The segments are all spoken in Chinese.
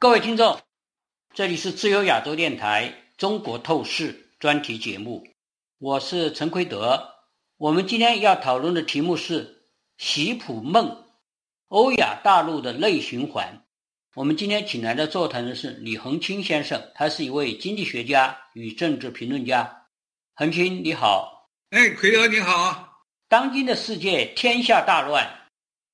各位听众，这里是自由亚洲电台中国透视专题节目，我是陈奎德。我们今天要讨论的题目是“习普梦，欧亚大陆的内循环”。我们今天请来的座谈人是李恒清先生，他是一位经济学家与政治评论家。恒清，你好。哎，奎德，你好。当今的世界天下大乱。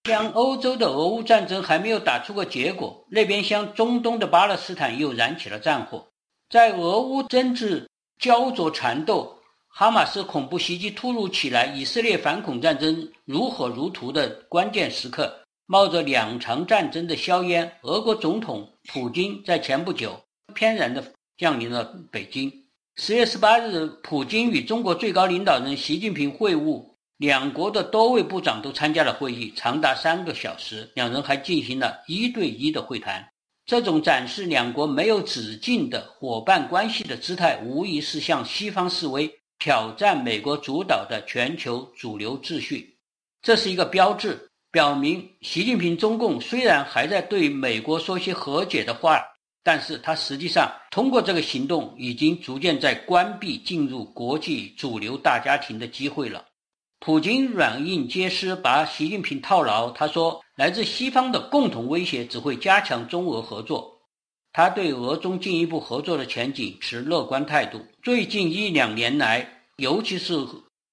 像欧洲的俄乌战争还没有打出个结果，那边像中东的巴勒斯坦又燃起了战火。在俄乌争执焦灼缠斗，哈马斯恐怖袭击突如其来，以色列反恐战争如火如荼的关键时刻，冒着两场战争的硝烟，俄国总统普京在前不久翩然地降临了北京。十月十八日，普京与中国最高领导人习近平会晤。两国的多位部长都参加了会议，长达三个小时。两人还进行了一对一的会谈。这种展示两国没有止境的伙伴关系的姿态，无疑是向西方示威，挑战美国主导的全球主流秩序。这是一个标志，表明习近平中共虽然还在对美国说些和解的话，但是他实际上通过这个行动，已经逐渐在关闭进入国际主流大家庭的机会了。普京软硬皆施，把习近平套牢。他说：“来自西方的共同威胁只会加强中俄合作。”他对俄中进一步合作的前景持乐观态度。最近一两年来，尤其是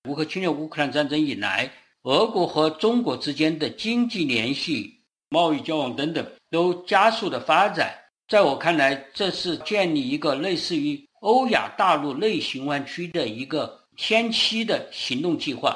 乌克侵略乌克兰战争以来，俄国和中国之间的经济联系、贸易交往等等都加速的发展。在我看来，这是建立一个类似于欧亚大陆内循环区的一个先期的行动计划。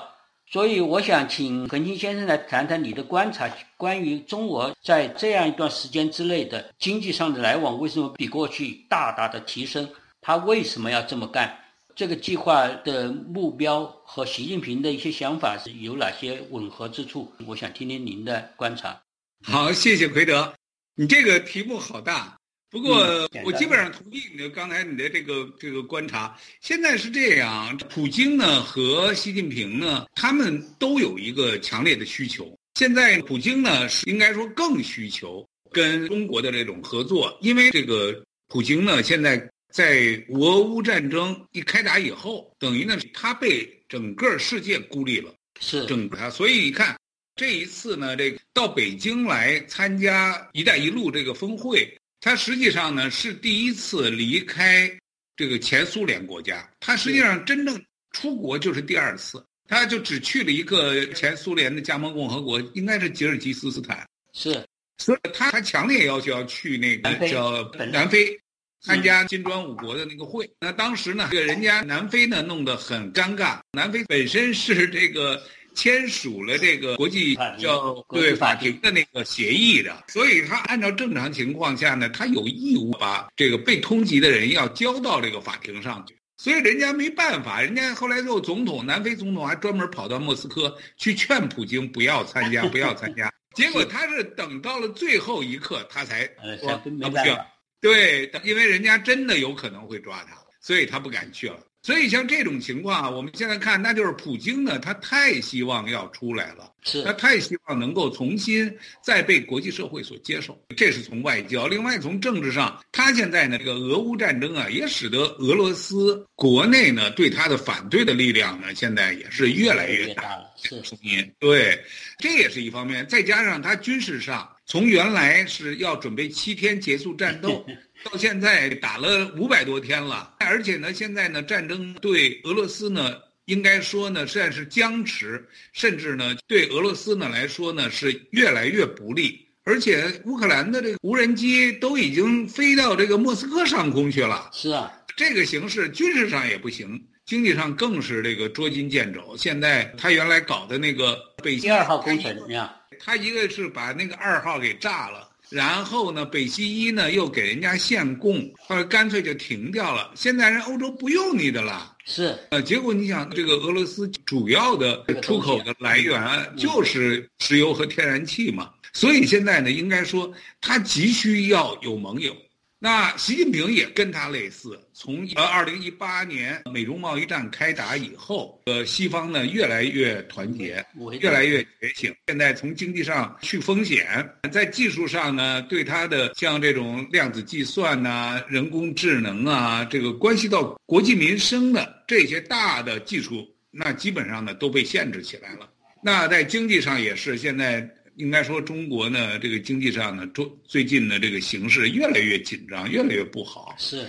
所以，我想请恒清先生来谈谈你的观察，关于中俄在这样一段时间之内的经济上的来往，为什么比过去大大的提升？他为什么要这么干？这个计划的目标和习近平的一些想法是有哪些吻合之处？我想听听您的观察。好，谢谢奎德，你这个题目好大。不过，我基本上同意你的刚才你的这个这个观察。现在是这样，普京呢和习近平呢，他们都有一个强烈的需求。现在普京呢是应该说更需求跟中国的这种合作，因为这个普京呢现在在俄乌战争一开打以后，等于呢他被整个世界孤立了，是整个，所以你看这一次呢，这个到北京来参加“一带一路”这个峰会。他实际上呢是第一次离开这个前苏联国家，他实际上真正出国就是第二次，他就只去了一个前苏联的加盟共和国，应该是吉尔吉斯斯坦。是，所以他他强烈要求要去那个叫南非参加金砖五国的那个会。那当时呢，这个人家南非呢弄得很尴尬，南非本身是这个。签署了这个国际叫对法庭的那个协议的，所以他按照正常情况下呢，他有义务把这个被通缉的人要交到这个法庭上去。所以人家没办法，人家后来做总统，南非总统还专门跑到莫斯科去劝普京不要参加，不要参加。结果他是等到了最后一刻，他才说不行。对，因为人家真的有可能会抓他，所以他不敢去了。所以像这种情况啊，我们现在看，那就是普京呢，他太希望要出来了，是他太希望能够重新再被国际社会所接受。这是从外交，另外从政治上，他现在呢，这个俄乌战争啊，也使得俄罗斯国内呢对他的反对的力量呢，现在也是越来越大了。是声音，对，这也是一方面。再加上他军事上，从原来是要准备七天结束战斗。到现在打了五百多天了，而且呢，现在呢，战争对俄罗斯呢，应该说呢，算是僵持，甚至呢，对俄罗斯呢来说呢，是越来越不利。而且乌克兰的这个无人机都已经飞到这个莫斯科上空去了。是啊，这个形势军事上也不行，经济上更是这个捉襟见肘。现在他原来搞的那个北第二号工程怎么样？他一个是把那个二号给炸了。然后呢，北溪一呢又给人家限供，或者干脆就停掉了。现在人欧洲不用你的了，是。呃，结果你想，这个俄罗斯主要的出口的来源就是石油和天然气嘛，所以现在呢，应该说他急需要有盟友，那习近平也跟他类似，从呃二零一八年美中贸易战开打以后，呃，西方呢越来越团结，越来越觉醒。现在从经济上去风险，在技术上呢，对它的像这种量子计算呐、人工智能啊，这个关系到国计民生的这些大的技术，那基本上呢都被限制起来了。那在经济上也是现在。应该说，中国呢，这个经济上呢，中最近的这个形势越来越紧张，越来越不好。是，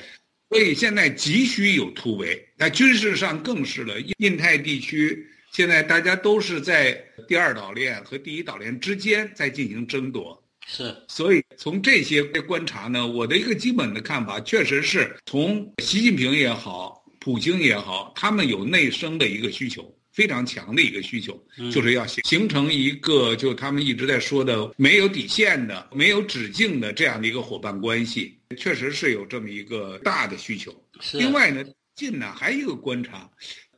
所以现在急需有突围。那军事上更是了，印太地区现在大家都是在第二岛链和第一岛链之间在进行争夺。是，所以从这些观察呢，我的一个基本的看法，确实是从习近平也好，普京也好，他们有内生的一个需求。非常强的一个需求，就是要形形成一个，就他们一直在说的没有底线的、没有止境的这样的一个伙伴关系，确实是有这么一个大的需求。另外呢，近呢还有一个观察，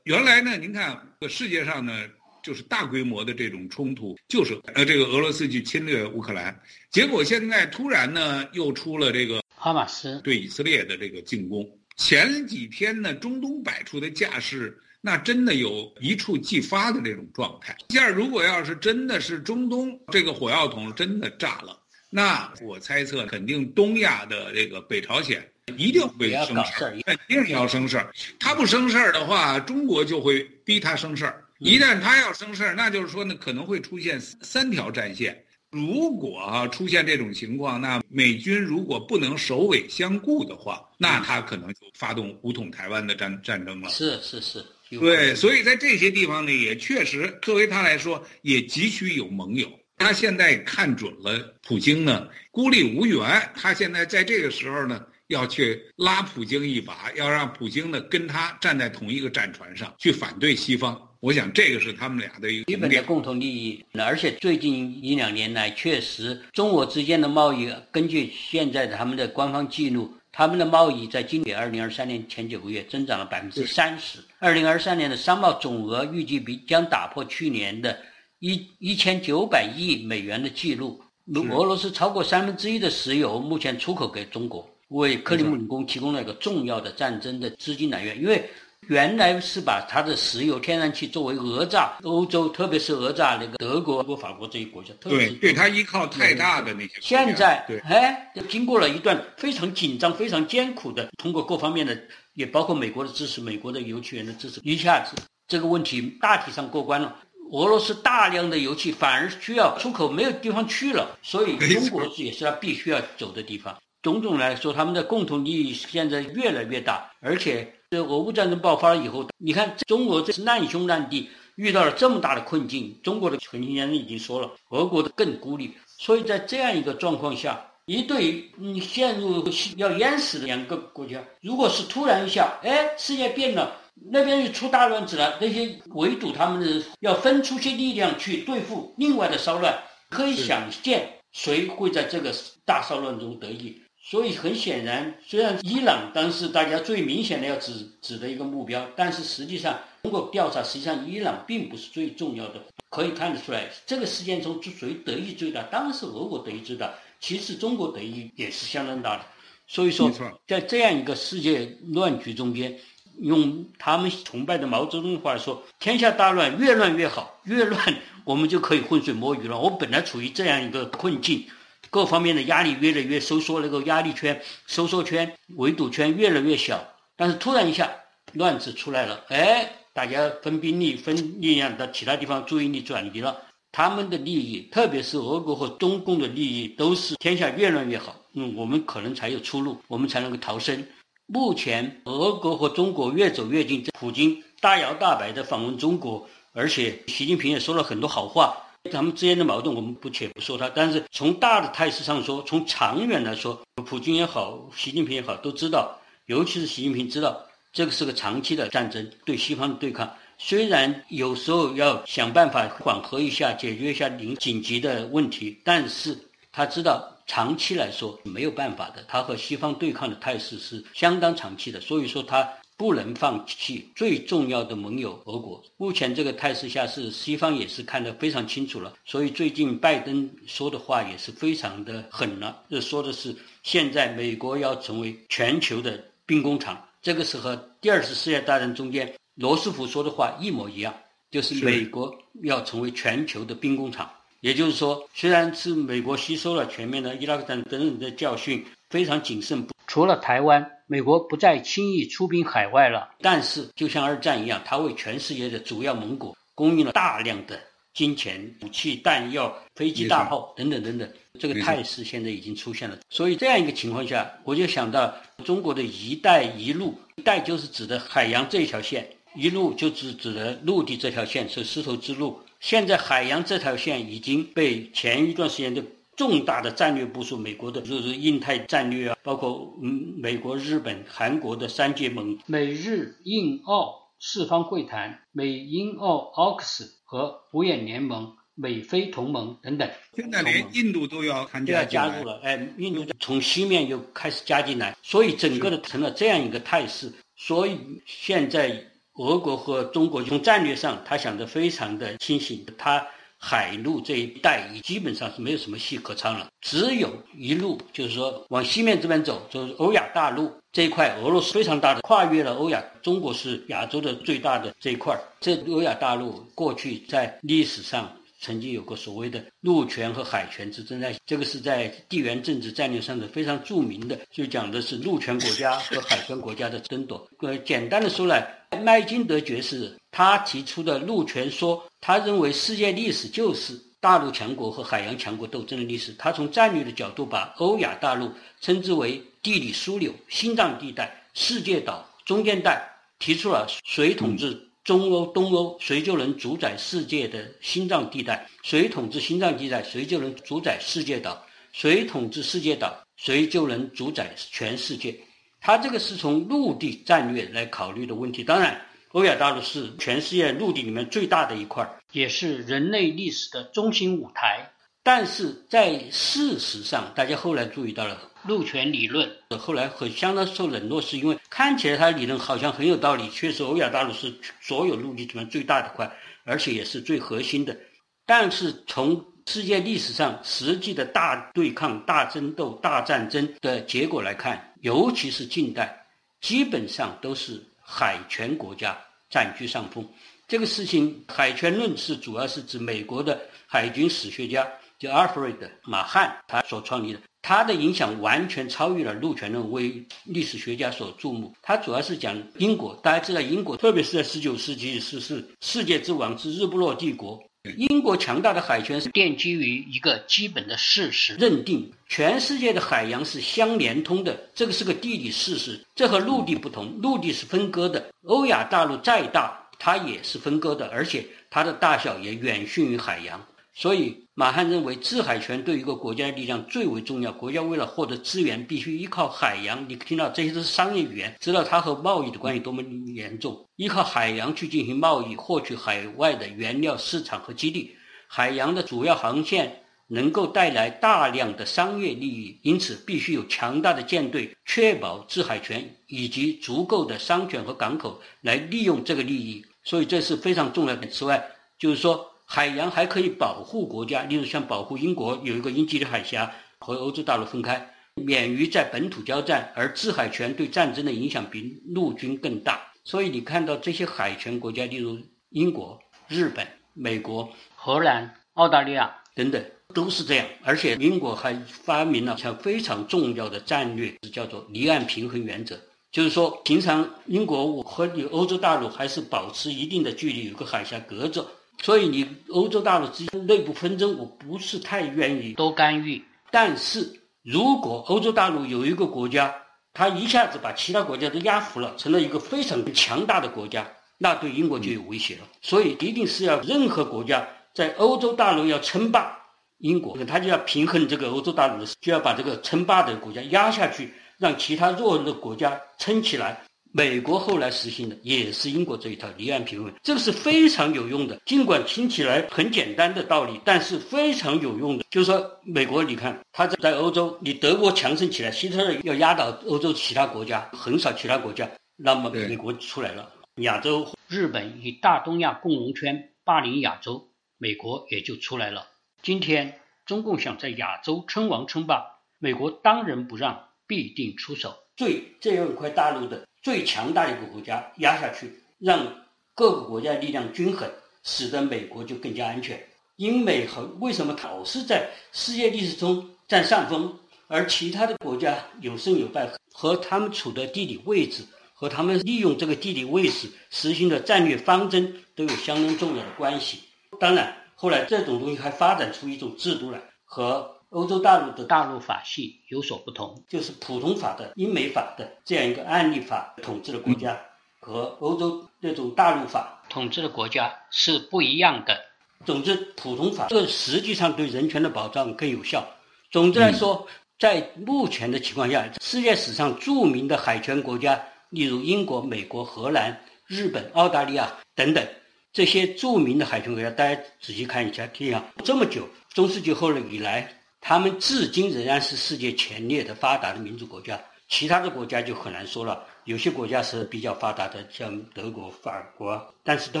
原来呢，您看世界上呢，就是大规模的这种冲突，就是呃这个俄罗斯去侵略乌克兰，结果现在突然呢又出了这个哈马斯对以色列的这个进攻。前几天呢，中东摆出的架势。那真的有一触即发的这种状态。第二，如果要是真的是中东这个火药桶真的炸了，那我猜测肯定东亚的这个北朝鲜一定会生事儿，肯定要生事儿。他不生事儿的话，中国就会逼他生事儿。一旦他要生事儿，那就是说呢，可能会出现三条战线。如果啊出现这种情况，那美军如果不能首尾相顾的话，那他可能就发动武统台湾的战战争了。是是是。对，所以在这些地方呢，也确实作为他来说，也急需有盟友。他现在看准了普京呢，孤立无援。他现在在这个时候呢，要去拉普京一把，要让普京呢跟他站在同一个战船上，去反对西方。我想这个是他们俩的一个基本的共同利益。而且最近一两年来，确实中国之间的贸易，根据现在他们的官方记录。他们的贸易在今年二零二三年前九个月增长了百分之三十。二零二三年的商贸总额预计比将打破去年的一一千九百亿美元的记录。俄罗斯超过三分之一的石油目前出口给中国，为克里姆林宫提供了一个重要的战争的资金来源，因为。原来是把它的石油、天然气作为讹诈欧洲，特别是讹诈那个德国、法国这些国家。对，对他依靠太大的那些。现在，哎，经过了一段非常紧张、非常艰苦的，通过各方面的，也包括美国的支持、美国的油气源的支持，一下子这个问题大体上过关了。俄罗斯大量的油气反而需要出口，没有地方去了，所以中国也是他必须要走的地方。种种来说，他们的共同利益现在越来越大，而且。这俄乌战争爆发了以后，你看中国这是难兄难弟，遇到了这么大的困境。中国的陈先生已经说了，俄国的更孤立。所以在这样一个状况下，一对嗯陷入要淹死的两个国家，如果是突然一下，哎，世界变了，那边又出大乱子了，那些围堵他们的人要分出些力量去对付另外的骚乱，可以想见谁会在这个大骚乱中得益。所以很显然，虽然伊朗当时大家最明显的要指指的一个目标，但是实际上通过调查，实际上伊朗并不是最重要的。可以看得出来，这个事件中谁得益最大？当然是俄国得益最大，其实中国得益也是相当大的。所以说，在这样一个世界乱局中间，用他们崇拜的毛泽东的话说：“天下大乱，越乱越好，越乱我们就可以浑水摸鱼了。”我本来处于这样一个困境。各方面的压力越来越收缩，那个压力圈、收缩圈、围堵圈越来越小。但是突然一下，乱子出来了，哎，大家分兵力、分力量到其他地方，注意力转移了。他们的利益，特别是俄国和中共的利益，都是天下越乱越好。嗯，我们可能才有出路，我们才能够逃生。目前，俄国和中国越走越近，普京大摇大摆地访问中国，而且习近平也说了很多好话。咱们之间的矛盾，我们不且不说它，但是从大的态势上说，从长远来说，普京也好，习近平也好，都知道，尤其是习近平知道，这个是个长期的战争，对西方的对抗。虽然有时候要想办法缓和一下，解决一下临紧急的问题，但是他知道长期来说没有办法的，他和西方对抗的态势是相当长期的，所以说他。不能放弃最重要的盟友俄国。目前这个态势下，是西方也是看得非常清楚了。所以最近拜登说的话也是非常的狠了，这说的是现在美国要成为全球的兵工厂。这个是和第二次世界大战中间罗斯福说的话一模一样，就是美国要成为全球的兵工厂。也就是说，虽然是美国吸收了全面的伊拉克战等等的教训，非常谨慎。除了台湾，美国不再轻易出兵海外了。但是，就像二战一样，它为全世界的主要盟国供应了大量的金钱、武器、弹药、飞机、大炮等等等等。这个态势现在已经出现了。所以，这样一个情况下，我就想到中国的一带一路，一带就是指的海洋这一条线，一路就指指的陆地这条线，是丝绸之路。现在海洋这条线已经被前一段时间的重大的战略部署，美国的就是印太战略啊，包括嗯美国、日本、韩国的三结盟，美日印澳四方会谈，美英澳 AUKUS 和五眼联盟、美菲同盟等等。现在连印度都要参加加入了，哎，印度从西面又开始加进来，所以整个的成了这样一个态势。所以现在。俄国和中国从战略上，他想的非常的清醒，他海陆这一带已基本上是没有什么戏可唱了，只有一路就是说往西面这边走，就是欧亚大陆这一块，俄罗斯非常大的跨越了欧亚，中国是亚洲的最大的这一块，这欧亚大陆过去在历史上。曾经有过所谓的陆权和海权之争，在这个是在地缘政治战略上的非常著名的，就讲的是陆权国家和海权国家的争夺。呃，简单的说来，麦金德爵士他提出的陆权说，他认为世界历史就是大陆强国和海洋强国斗争的历史。他从战略的角度把欧亚大陆称之为地理枢纽、心脏地带、世界岛、中间带，提出了谁统治。中欧、东欧，谁就能主宰世界的心脏地带？谁统治心脏地带，谁就能主宰世界岛；谁统治世界岛，谁就能主宰全世界。他这个是从陆地战略来考虑的问题。当然，欧亚大陆是全世界陆地里面最大的一块，也是人类历史的中心舞台。但是在事实上，大家后来注意到了。陆权理论后来很相当受冷落，是因为看起来他的理论好像很有道理，确实欧亚大陆是所有陆地里面最大的块，而且也是最核心的。但是从世界历史上实际的大对抗、大争斗、大战争的结果来看，尤其是近代，基本上都是海权国家占据上风。这个事情，海权论是主要是指美国的海军史学家叫 Alfred 马汉他所创立的。他的影响完全超越了陆权论，为历史学家所注目。他主要是讲英国，大家知道英国，特别是在十九世纪是是世界之王之日不落帝国。英国强大的海权是奠基于一个基本的事实，认定全世界的海洋是相连通的，这个是个地理事实。这和陆地不同，陆地是分割的。欧亚大陆再大，它也是分割的，而且它的大小也远逊于海洋。所以，马汉认为制海权对一个国家的力量最为重要。国家为了获得资源，必须依靠海洋。你听到这些都是商业语言，知道它和贸易的关系多么严重。依靠海洋去进行贸易，获取海外的原料市场和基地。海洋的主要航线能够带来大量的商业利益，因此必须有强大的舰队，确保制海权以及足够的商权和港口来利用这个利益。所以这是非常重要的。此外，就是说。海洋还可以保护国家，例如像保护英国有一个英吉利海峡和欧洲大陆分开，免于在本土交战。而制海权对战争的影响比陆军更大。所以你看到这些海权国家，例如英国、日本、美国、荷兰、澳大利亚等等，都是这样。而且英国还发明了像非常重要的战略，叫做离岸平衡原则，就是说平常英国我和你欧洲大陆还是保持一定的距离，有个海峡隔着。所以你欧洲大陆之间内部纷争，我不是太愿意多干预。但是如果欧洲大陆有一个国家，它一下子把其他国家都压服了，成了一个非常强大的国家，那对英国就有威胁了。所以一定是要任何国家在欧洲大陆要称霸英国，他就要平衡这个欧洲大陆的，就要把这个称霸的国家压下去，让其他弱的国家撑起来。美国后来实行的也是英国这一套离岸平衡，这个是非常有用的。尽管听起来很简单的道理，但是非常有用的。就是说，美国，你看，他在在欧洲，你德国强盛起来，希特勒要压倒欧洲其他国家，横扫其他国家，那么美国出来了，亚洲日本与大东亚共荣圈霸凌亚洲，美国也就出来了。今天中共想在亚洲称王称霸，美国当仁不让，必定出手，最这样一块大陆的最强大的一个国家压下去，让各个国家力量均衡，使得美国就更加安全。英美和为什么老是在世界历史中占上风，而其他的国家有胜有败，和他们处的地理位置和他们利用这个地理位置实行的战略方针都有相当重要的关系。当然，后来这种东西还发展出一种制度来，和欧洲大陆的大陆法系有所不同，就是普通法的英美法的这样一个案例法统治的国家，和欧洲那种大陆法统治的国家是不一样的。总之，普通法这实际上对人权的保障更有效。总之来说，在目前的情况下，世界史上著名的海权国家，例如英国、美国、荷兰、日本、澳大利亚等等这些著名的海权国家，大家仔细看一下，听啊，这么久，中世纪后来以来，他们至今仍然是世界前列的发达的民主国家。其他的国家就很难说了，有些国家是比较发达的，像德国、法国，但是都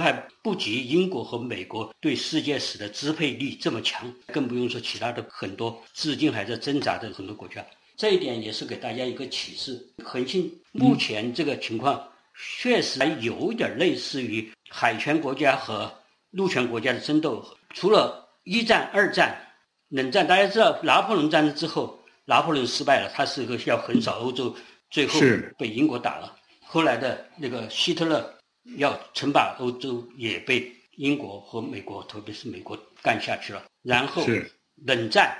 还不及英国和美国对世界史的支配力这么强，更不用说其他的很多至今还在挣扎的很多国家。这一点也是给大家一个启示。恒信目前这个情况确实还有点类似于海权国家和陆权国家的争斗，除了一战、二战、冷战，大家知道拿破仑战争之后。拿破仑失败了，他是个要横扫欧洲，最后被英国打了。后来的那个希特勒要称霸欧洲，也被英国和美国，特别是美国干下去了。然后冷战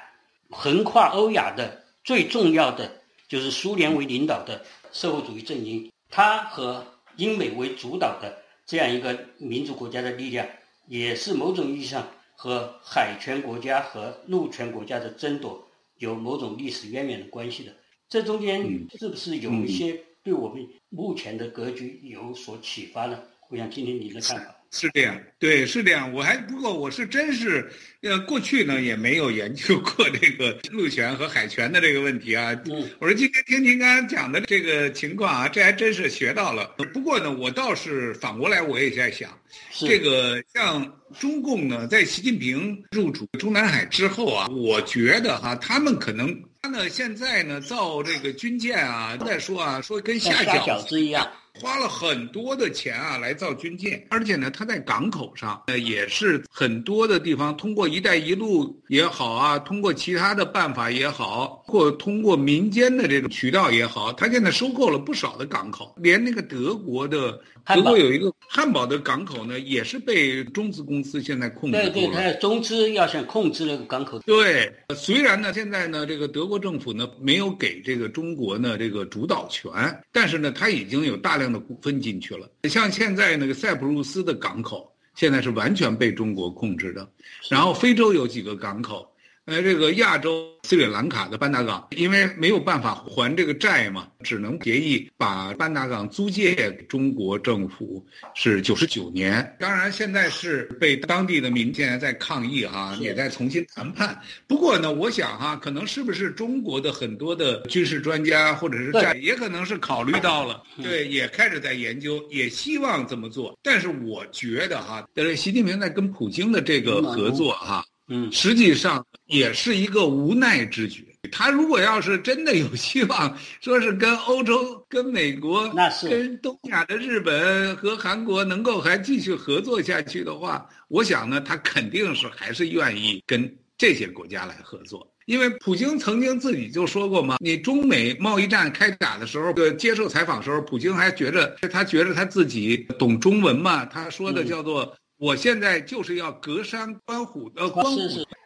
横跨欧亚的最重要的就是苏联为领导的社会主义阵营，它和英美为主导的这样一个民主国家的力量，也是某种意义上和海权国家和陆权国家的争夺。有某种历史渊源的关系的，这中间是不是有一些对我们目前的格局有所启发呢？我想听听你的看法。是这样，对，是这样。我还不过，我是真是，呃，过去呢也没有研究过这个陆权和海权的这个问题啊。嗯。我说今天听您刚刚讲的这个情况啊，这还真是学到了。不过呢，我倒是反过来，我也在想，这个像中共呢，在习近平入主中南海之后啊，我觉得哈，他们可能他呢现在呢造这个军舰啊，再说啊，说跟下饺子一样。花了很多的钱啊来造军舰，而且呢，它在港口上呃也是很多的地方通过“一带一路”也好啊，通过其他的办法也好，或通过民间的这种渠道也好，他现在收购了不少的港口，连那个德国的德国有一个汉堡的港口呢，也是被中资公司现在控制住了。对对，它中资要想控制那个港口。对，虽然呢，现在呢，这个德国政府呢没有给这个中国呢这个主导权，但是呢，它已经有大量。的股份进去了，像现在那个塞浦路斯的港口，现在是完全被中国控制的。然后非洲有几个港口。呃，这个亚洲斯里兰卡的班达港，因为没有办法还这个债嘛，只能协议把班达港租借给中国政府，是九十九年。当然，现在是被当地的民间在抗议哈，也在重新谈判。不过呢，我想哈，可能是不是中国的很多的军事专家或者是在，也可能是考虑到了，对，也开始在研究，也希望这么做。但是我觉得哈，是习近平在跟普京的这个合作哈。嗯，实际上也是一个无奈之举。他如果要是真的有希望，说是跟欧洲、跟美国、那是跟东亚的日本和韩国能够还继续合作下去的话，我想呢，他肯定是还是愿意跟这些国家来合作。因为普京曾经自己就说过嘛，你中美贸易战开打的时候，接受采访时候，普京还觉着他觉着他自己懂中文嘛，他说的叫做。我现在就是要隔山观虎的观虎，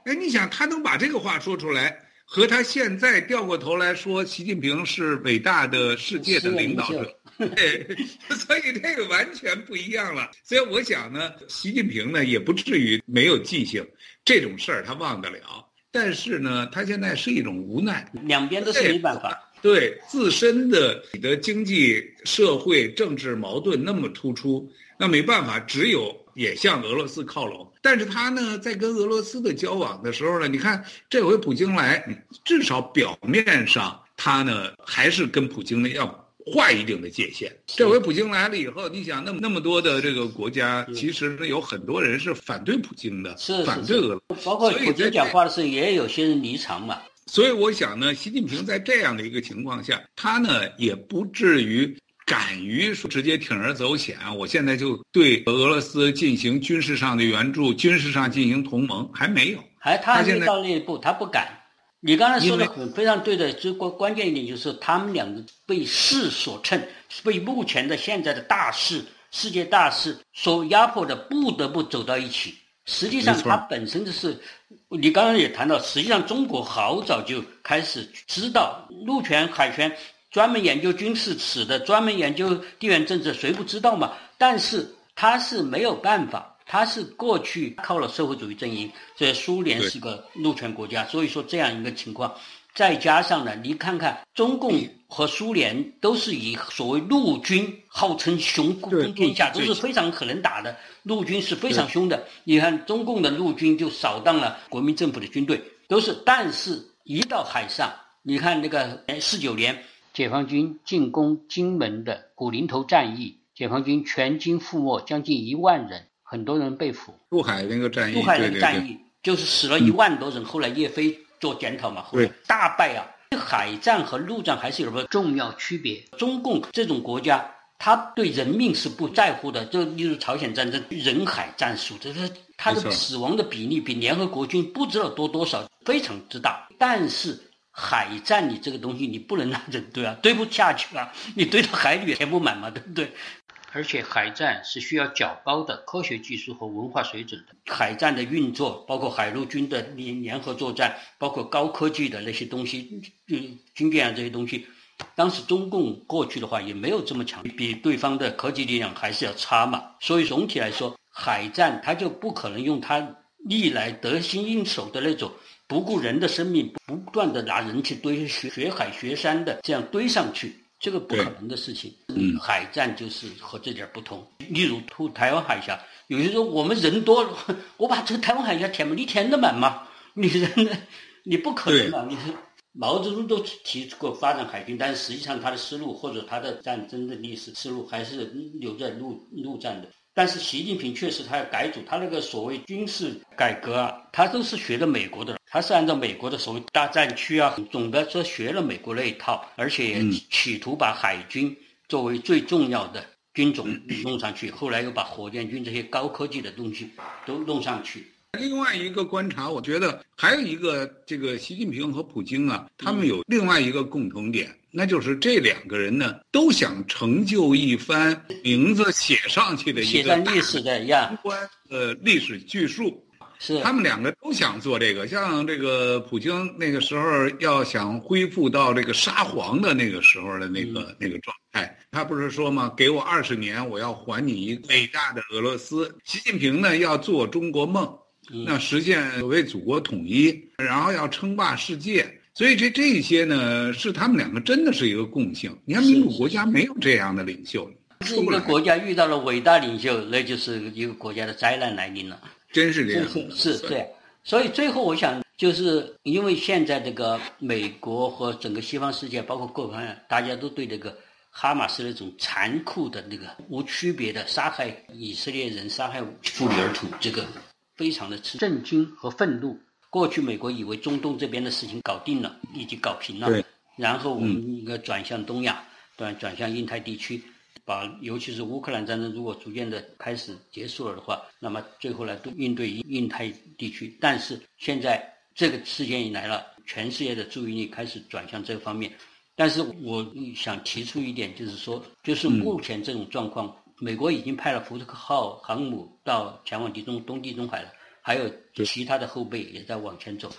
哎，你想他能把这个话说出来，和他现在掉过头来说习近平是伟大的世界的领导者，对，所以这个完全不一样了。所以我想呢，习近平呢也不至于没有记性，这种事儿他忘得了。但是呢，他现在是一种无奈，两边都是没办法。对自身的你的经济社会政治矛盾那么突出，那没办法，只有。也向俄罗斯靠拢，但是他呢，在跟俄罗斯的交往的时候呢，你看这回普京来，至少表面上他呢还是跟普京呢要划一定的界限。这回普京来了以后，你想那么那么多的这个国家，其实有很多人是反对普京的，是反对俄罗斯，包括普京讲话的时候，也有些人离场嘛。所以我想呢，习近平在这样的一个情况下，他呢也不至于敢于说直接铤而走险。我现在就对俄罗斯进行军事上的援助，军事上进行同盟，还没有，还他还没到那一步，他不敢。你刚才说的很非常对的，最关关键一点就是他们两个被势所乘，被目前的现在的大势、世界大势所压迫的，不得不走到一起。实际上，它本身就是，你刚刚也谈到，实际上中国好早就开始知道陆权、海权，专门研究军事史的，专门研究地缘政治，谁不知道嘛？但是他是没有办法，他是过去靠了社会主义阵营，这苏联是个陆权国家，所以说这样一个情况。再加上呢，你看看中共和苏联都是以所谓陆军号称雄攻天下，都是非常可能打的，陆军是非常凶的。你看中共的陆军就扫荡了国民政府的军队，都是。但是，一到海上，你看那个四九年解放军进攻金门的古林头战役，解放军全军覆没，将近一万人，很多人被俘。渡海那个战役，渡海那个战役就是死了一万多人。后来叶飞。做检讨嘛，后来，大败啊！海战和陆战还是有个重要区别。中共这种国家，他对人命是不在乎的。就例如朝鲜战争，人海战术，这是他的死亡的比例比联合国军不知道多多少，非常之大。但是海战你这个东西，你不能让人堆啊，堆不下去啊，你堆到海里填不满嘛，对不对？而且海战是需要较高的科学技术和文化水准的。海战的运作，包括海陆军的联联合作战，包括高科技的那些东西，嗯，军舰啊这些东西，当时中共过去的话也没有这么强，比对方的科技力量还是要差嘛。所以总体来说，海战它就不可能用他历来得心应手的那种不顾人的生命，不断的拿人去堆雪雪海雪山的这样堆上去。这个不可能的事情。嗯，海战就是和这点不同。例如，突台湾海峡，有些说我们人多，我把这个台湾海峡填满，你填得满吗？你人呢？你不可能嘛！你是毛泽东都提出过发展海军，但是实际上他的思路或者他的战争的历史思路还是留在陆陆战的。但是习近平确实他要改组，他那个所谓军事改革啊，他都是学的美国的，他是按照美国的所谓大战区啊，总的说学了美国那一套，而且也企图把海军作为最重要的军种弄上去，后来又把火箭军这些高科技的东西都弄上去。另外一个观察，我觉得还有一个这个习近平和普京啊，他们有另外一个共同点，那就是这两个人呢都想成就一番名字写上去的一个历史的呀，关呃历史叙述。是他们两个都想做这个，像这个普京那个时候要想恢复到这个沙皇的那个时候的那个那个状态，他不是说吗？给我二十年，我要还你一个伟大的俄罗斯。习近平呢要做中国梦。那实现为祖国统一，然后要称霸世界，所以这这些呢，是他们两个真的是一个共性。你看民主国家没有这样的领袖，一个国家遇到了伟大领袖，那就是一个国家的灾难来临了。真是这样，是对。所以最后我想，就是因为现在这个美国和整个西方世界，包括各方面，大家都对这个哈马斯那种残酷的那个无区别的杀害以色列人、杀害妇女儿童这个。非常的震惊和愤怒。过去美国以为中东这边的事情搞定了，已经搞平了，然后我们应该转向东亚，转转向印太地区，把尤其是乌克兰战争如果逐渐的开始结束了的话，那么最后呢，都应对印太地区。但是现在这个事件一来了，全世界的注意力开始转向这方面。但是我想提出一点，就是说，就是目前这种状况。美国已经派了福特号航母到前往地中东地中海了，还有其他的后辈也在往前走，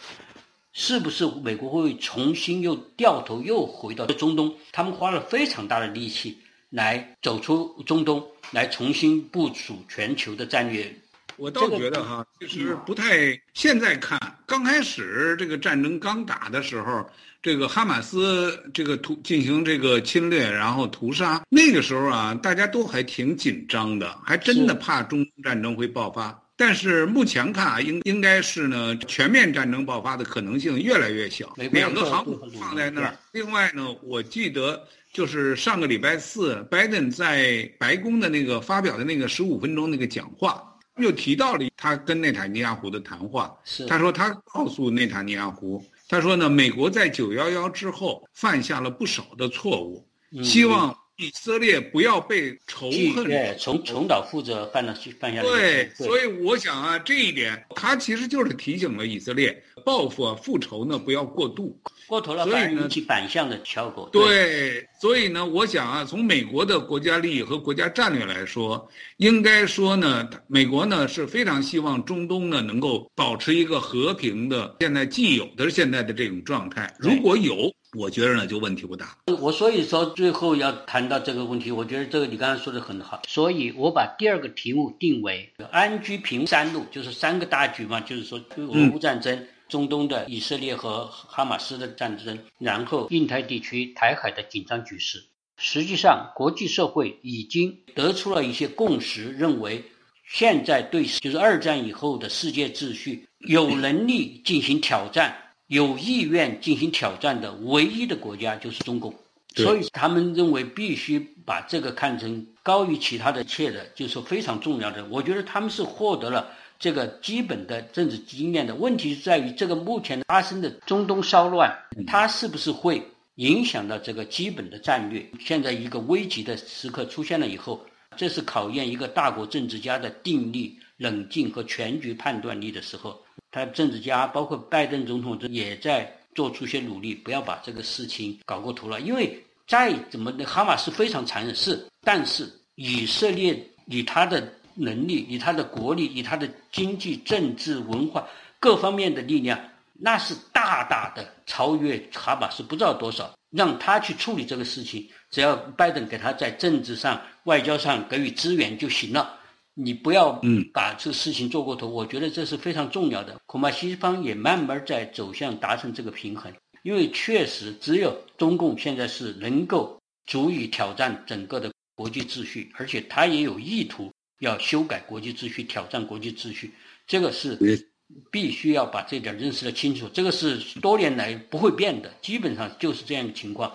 是不是美国会重新又掉头又回到中东？他们花了非常大的力气来走出中东，来重新部署全球的战略。我倒觉得哈，就是不太。现在看，刚开始这个战争刚打的时候。这个哈马斯这个屠进行这个侵略，然后屠杀，那个时候啊，大家都还挺紧张的，还真的怕中东战争会爆发。但是目前看啊，应应该是呢，全面战争爆发的可能性越来越小。两个航母放在那儿，另外呢，我记得就是上个礼拜四，拜登在白宫的那个发表的那个十五分钟那个讲话，又提到了他跟内塔尼亚胡的谈话。是，他说他告诉内塔尼亚胡，他说呢，美国在九幺幺之后犯下了不少的错误，希望。以色列不要被仇恨对重重蹈覆辙，犯了犯下对，所以我想啊，这一点他其实就是提醒了以色列，报复啊复仇呢不要过度，过头了反引起反向的效果。对，所以呢，我想啊，从美国的国家利益和国家战略来说，应该说呢，美国呢是非常希望中东呢能够保持一个和平的现在既有的现在的这种状态，如果有。我觉得呢，就问题不大。我所以说最后要谈到这个问题，我觉得这个你刚才说的很好。所以我把第二个题目定为安居平三路，就是三个大局嘛，就是说俄乌战争、中东的以色列和哈马斯的战争，然后印太地区台海的紧张局势。实际上，国际社会已经得出了一些共识，认为现在对就是二战以后的世界秩序有能力进行挑战。有意愿进行挑战的唯一的国家就是中共，所以他们认为必须把这个看成高于其他的一切的，就是非常重要的。我觉得他们是获得了这个基本的政治经验的。问题是在于这个目前发生的中东骚乱，它是不是会影响到这个基本的战略？现在一个危急的时刻出现了以后，这是考验一个大国政治家的定力、冷静和全局判断力的时候。他政治家包括拜登总统也在做出些努力，不要把这个事情搞过头了。因为再怎么的，哈马斯非常残忍，是，但是以色列以他的能力、以他的国力、以他的经济、政治、文化各方面的力量，那是大大的超越哈马斯不知道多少。让他去处理这个事情，只要拜登给他在政治上、外交上给予支援就行了。你不要嗯把这个事情做过头，我觉得这是非常重要的。恐怕西方也慢慢在走向达成这个平衡，因为确实只有中共现在是能够足以挑战整个的国际秩序，而且他也有意图要修改国际秩序、挑战国际秩序。这个是必须要把这点认识的清楚。这个是多年来不会变的，基本上就是这样的情况。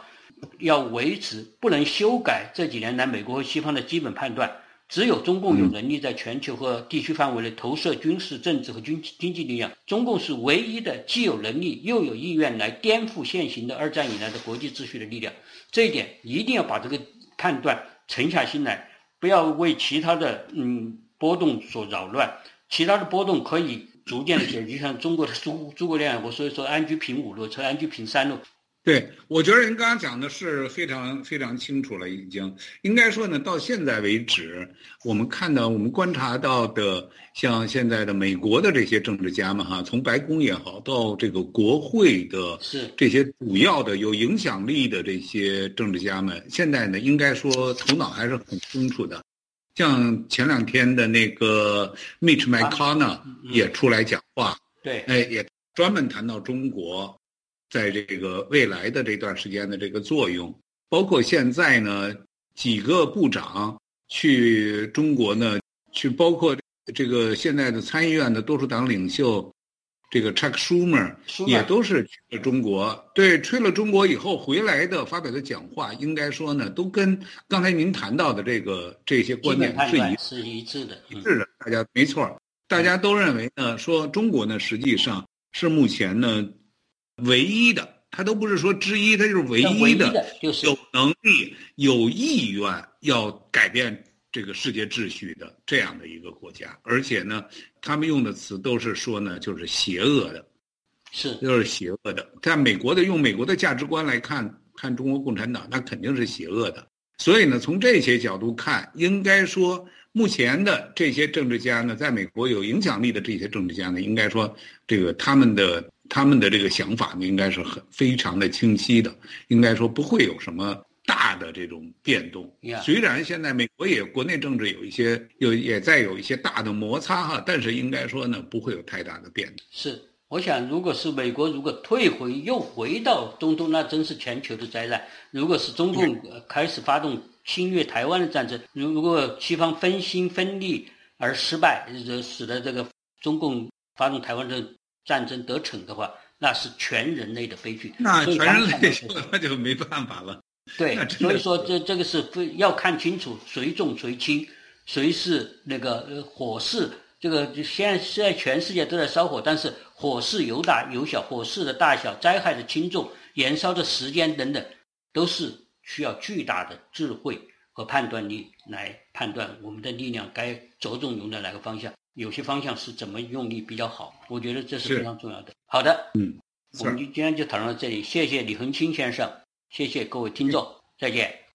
要维持，不能修改这几年来美国和西方的基本判断。只有中共有能力在全球和地区范围内投射军事、政治和经经济力量。中共是唯一的既有能力又有意愿来颠覆现行的二战以来的国际秩序的力量。这一点一定要把这个判断沉下心来，不要为其他的嗯波动所扰乱。其他的波动可以逐渐的解决，像中国的诸诸葛亮，我所以说安居平五路，成安居平三路。对，我觉得您刚刚讲的是非常非常清楚了，已经应该说呢，到现在为止，我们看到、我们观察到的，像现在的美国的这些政治家们哈，从白宫也好，到这个国会的，是这些主要的有影响力的这些政治家们，现在呢，应该说头脑还是很清楚的。像前两天的那个 Mitch McConnell 也出来讲话，对，哎，也专门谈到中国。在这个未来的这段时间的这个作用，包括现在呢，几个部长去中国呢，去包括这个现在的参议院的多数党领袖，这个 Chuck Schumer 也都是去了中国。对，去了中国以后回来的发表的讲话，应该说呢，都跟刚才您谈到的这个这些观点是一是一致的，一致的。大家没错，大家都认为呢，说中国呢，实际上是目前呢。唯一的，他都不是说之一，他就是唯一的，就是有能力、有意愿要改变这个世界秩序的这样的一个国家。而且呢，他们用的词都是说呢，就是邪恶的，是，就是邪恶的。在美国的用美国的价值观来看，看中国共产党，那肯定是邪恶的。所以呢，从这些角度看，应该说，目前的这些政治家呢，在美国有影响力的这些政治家呢，应该说，这个他们的。他们的这个想法呢，应该是很非常的清晰的，应该说不会有什么大的这种变动。虽然现在美国也国内政治有一些有也在有一些大的摩擦哈，但是应该说呢，不会有太大的变动。是，我想如果是美国如果退回又回到中东，那真是全球的灾难。如果是中共开始发动侵略台湾的战争，如如果西方分心分力而失败，使得这个中共发动台湾的。战争得逞的话，那是全人类的悲剧。那全人类那就没办法了。对，所以说这这个是非要看清楚谁重谁轻，谁是那个呃火势。这个现在现在全世界都在烧火，但是火势有大有小，火势的大小、灾害的轻重、燃烧的时间等等，都是需要巨大的智慧和判断力来判断我们的力量该着重用在哪个方向。有些方向是怎么用力比较好，我觉得这是非常重要的。好的，嗯，我们就今天就讨论到这里，谢谢李恒清先生，谢谢各位听众，再见。